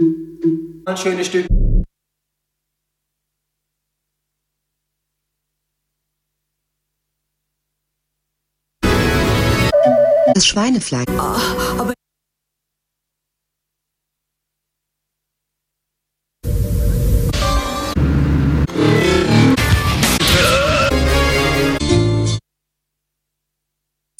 Ein schönes Stück. Das Schweinefleisch.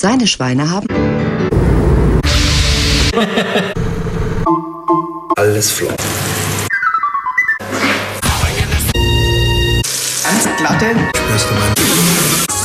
Seine Schweine haben. Alles flott. Ganz glatte. Hörst du mein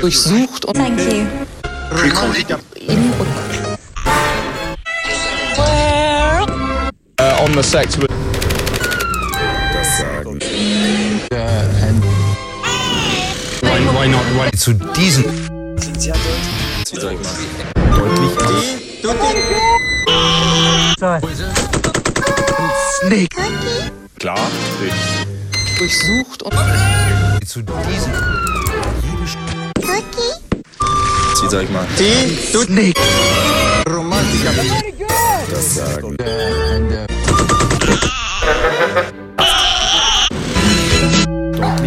Durchsucht und Thank you. uh, on the sex with Zu diesen. durchsucht und Zu diesen. Cookie? Euch mal. Die tut nicht. Romantiker. Das sagen.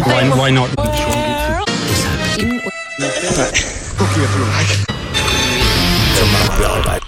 Why, why not? Cookie, if you like.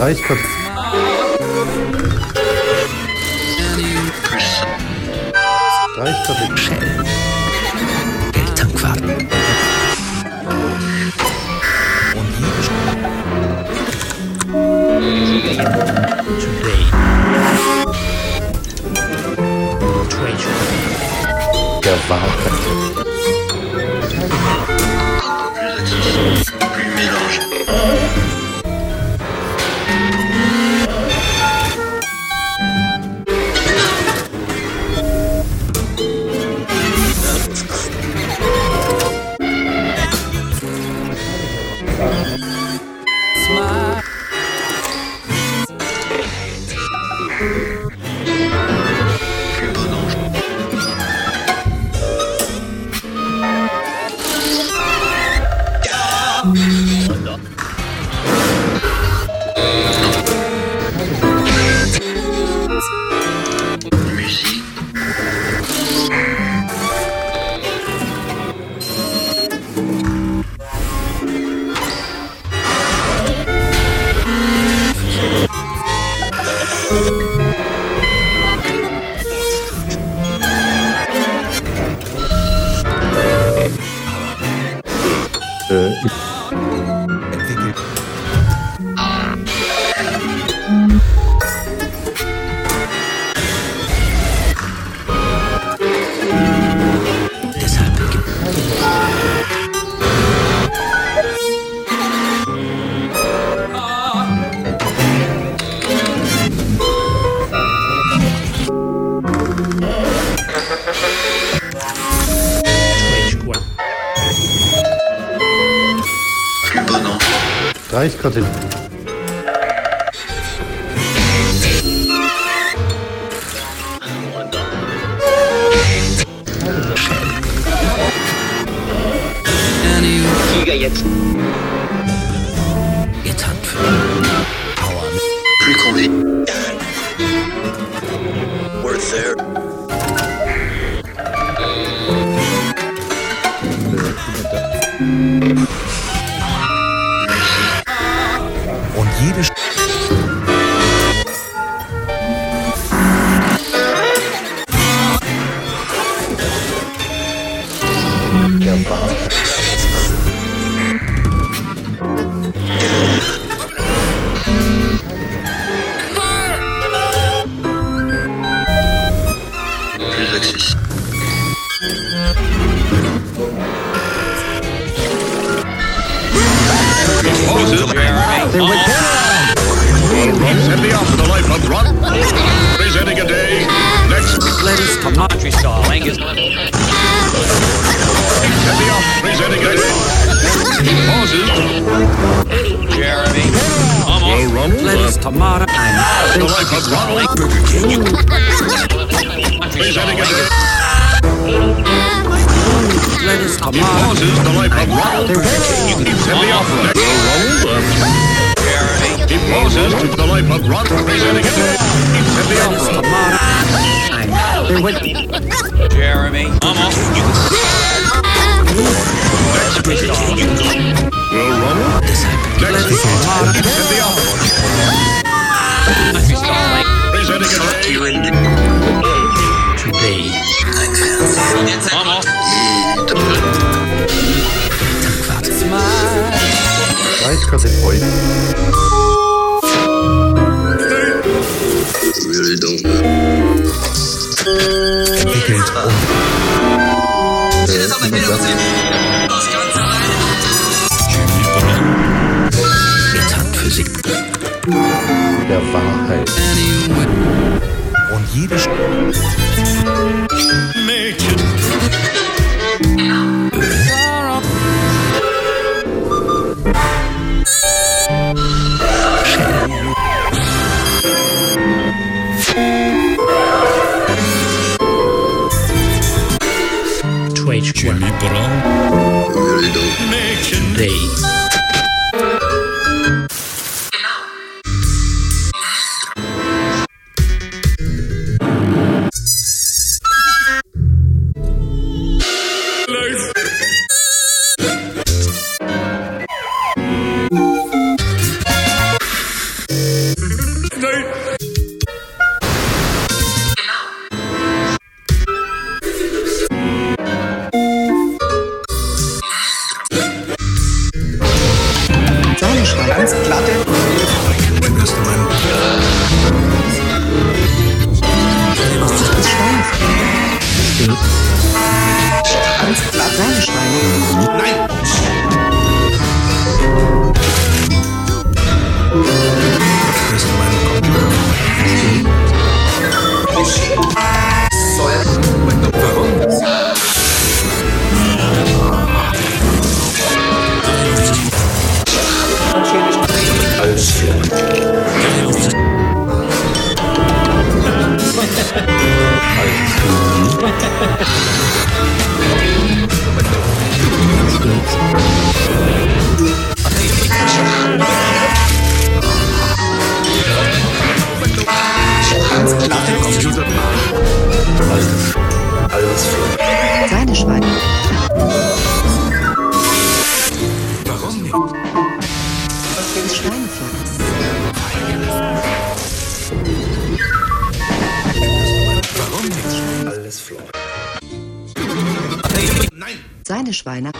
ice Reichkopf. Shell. Elternquarten. Der Continue. Sieger jetzt. We're there. Jede Sch off for the life of rock. Presenting a day. Next. Lettuce, tomato style, Angus. Send me off. Presenting a day. Pauses. Jeremy. Well. Ronald. Lettuce, tomato, and The life of Ronald. Burger King. Presenting a day. Lettuce, tomato, Pauses. The life of Ronald. Off. Next. Well, Ronald. He pauses to the life of Rod presenting it. It's at the opera. Come on. I'm Jeremy. Almost. Next Christoph. Will Rommel? Next Christoph. He's at the opera. Presenting it. Today. Almost. Smile. Right, because it boy. Know. entwickelt Metaphysik. Der Wahrheit. und jede Sch Seine Schweine.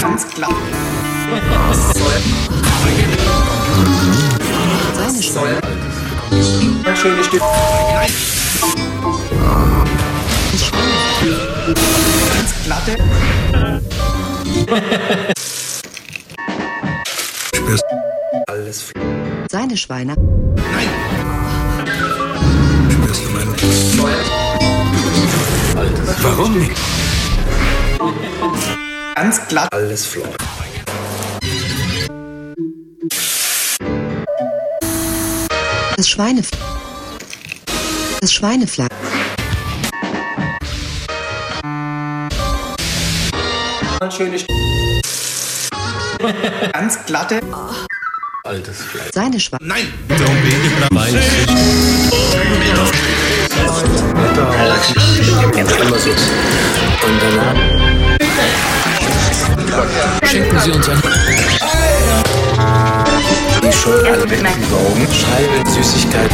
Ganz platt. Seine Schweine. Ein schönes Stück. Ganz spürst Alles. Seine Schweine. Nein. spürst du meinen Soll. Warum nicht Ganz glatt. Alles flott. Das Schweinef... Das Schweinefleisch. Ein schönes Ganz glatte. Altes Fleisch. Seine Schweine. Nein. Immer so. Und danach Schenken Sie uns ein... die schon alle Augen, Scheibe, Süßigkeit.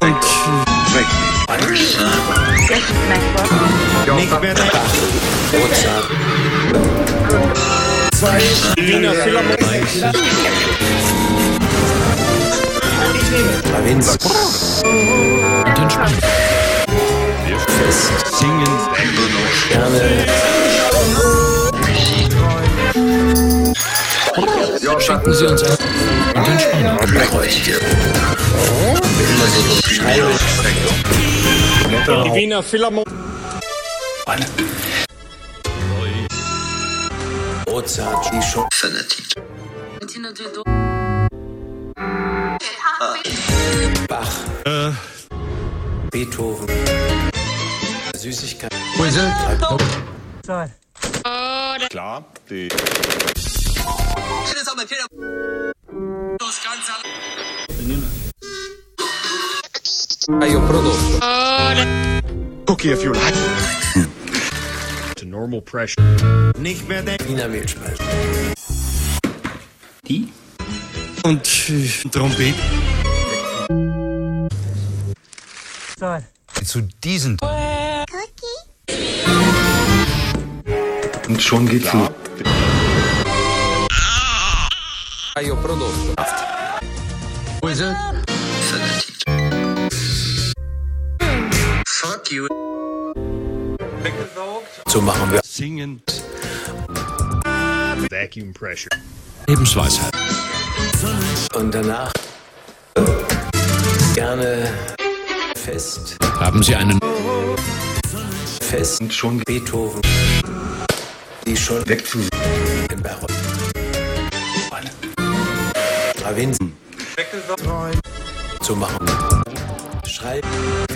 Bei heute. Lebensweise. Haben Sie... Mozart. Stravinsky. Und entspannen. Fest. Singen. Gerne. Schenken Sie uns ein... Und entspannen. Bei heute. Immer so. Scheibe. Mozart. Die schon. Bach. Beethoven. Süßigkeit. Klar, die Hai un prodotto. cookie if you like. To normal pressure. Nicht mehr denken. Wiener Mehlspeise. Und äh, Trompete. Zu diesen Und schon geht's los. Hai prodotto. So machen wir. Singen. Vacuum pressure. Lebensweisheit. Und danach. Gerne. Fest. Haben Sie einen... Fest. Und schon Beethoven. Die schon weg zu im Barock. Stravinsky. So machen wir. Schreib.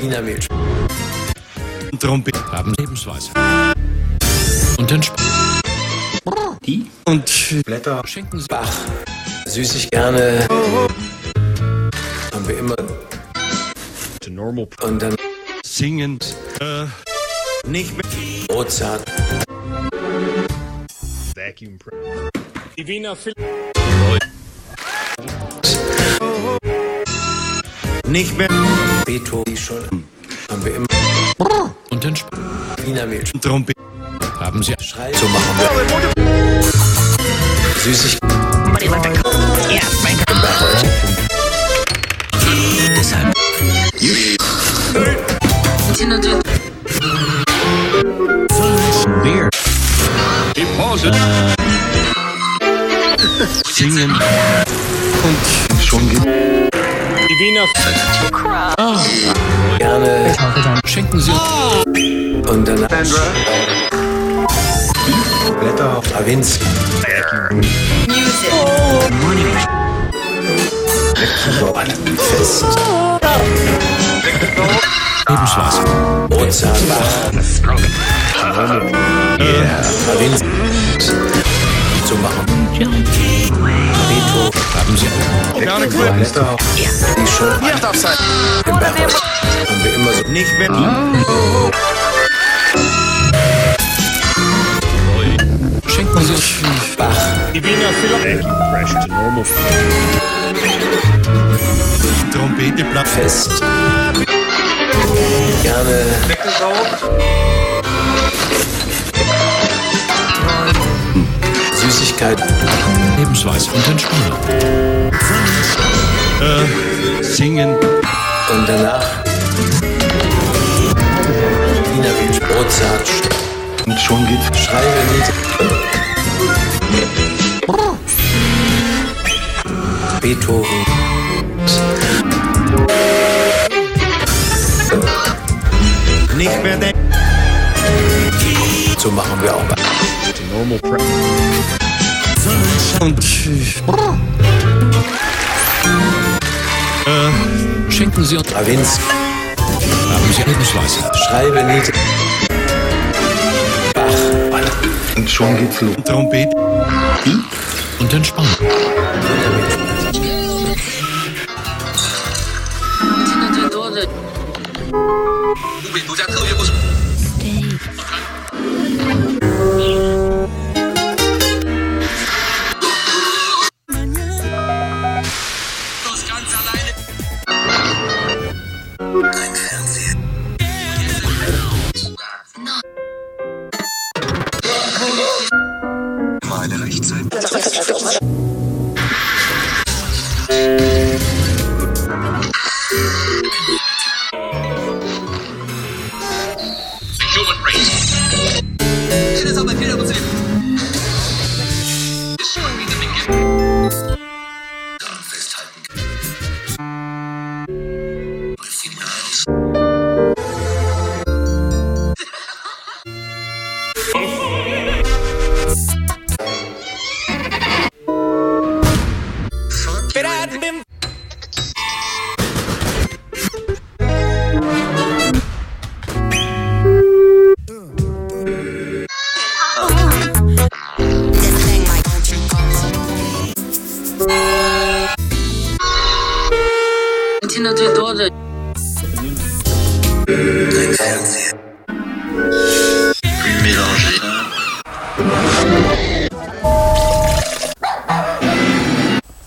Wiener Mehlspeise. Trompete. Haben Lebensweisheit. Und entspannen. Und äh, Blätter. Schenken Sie... Bach. Süßig gerne. Haben wir immer. normal Und dann Singen. Äh, nicht mehr. Mozart. Vacuum pressure. Die Wiener Phil Nicht mehr. Beethoven. Die schon. Haben wir immer. Entspannen. Wiener Mehlspeise. Trompete. Haben Sie... Schreib. So machen wir. Süßig. Im Barock. Deshalb... Beer. Die Pause. Singen. Und schon geht's Wiener Gerne. Schenken Sie uns... Und danach. Blätter. Stravinsky. Fest. Lebensweisheit. Mozart. Bach. Stravinsky. So machen wir. Beethoven. Haben Sie... Blätter. Die schon. Im Barock. Haben wir immer so. nicht mehr. Schenken Sie uns... Bach. Die Wiener Phil Vacuum pressure to normal. Trompete bleibt Fest. Gerne. Süßigkeit. Lebensweisheit. Und entspannen. Singen. Und danach. Wiener Wünsch. Mozart. Und schon geht's Schreibe Lied. Beethoven. Nicht mehr denken. So machen wir auch. Normal Und äh, schenken Sie uns. Stravinsky. Haben Sie Lebensweise. Schreibe niedrig. Und schon geht's los. Trompet. Und entspannen.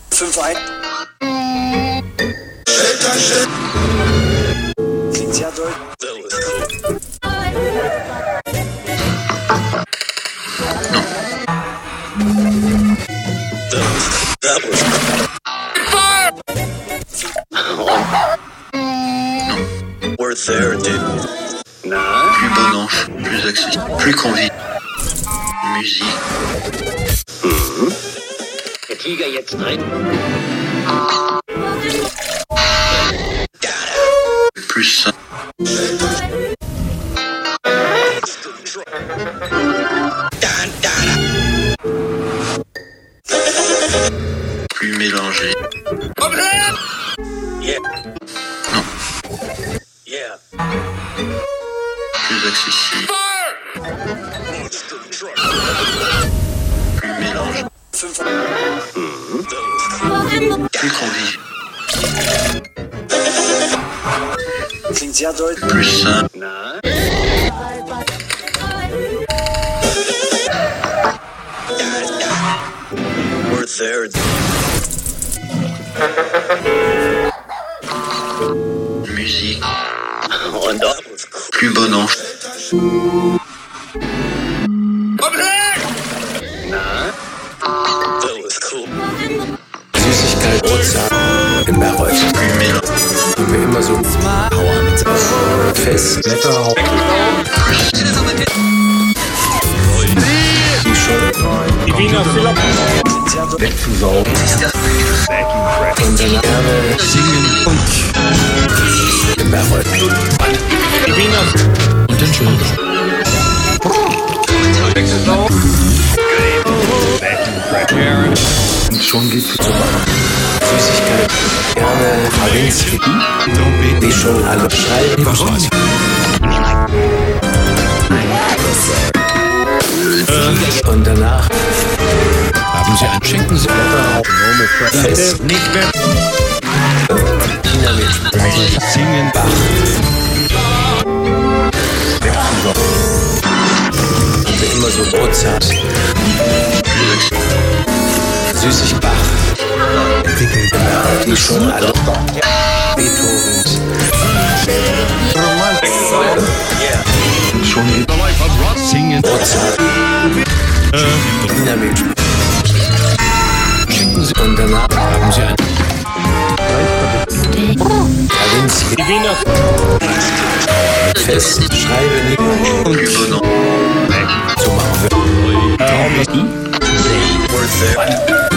Fünf. ein. Plus blanche, plus accessible, plus convivial. Musique. Plus simple. Plus un. Musique. Plus bon ange. In Bayreuth. Sind wir immer so Power mit Fest. Blätter auf. Die schon Wegzusaugen. von der Erde Singen und, in Bayreuth. und entspannen. Und schon geht's los. Süßigkeit. Gerne. Trompet. Die schon alle schreiben. Lebensweise. Und danach Haben Sie ein pressure. Fest. Nicht mehr singen. Bach. Immer so Ozean. Süßig Bach. Entwickeln. Die schon alle Beethovens. Und schon Singen. Mit Schenken Sie. Und danach Haben Sie ein Stravinsky. Fest. Schreibe nicht. Plus bon ange. So machen wir. Traum. Worth it.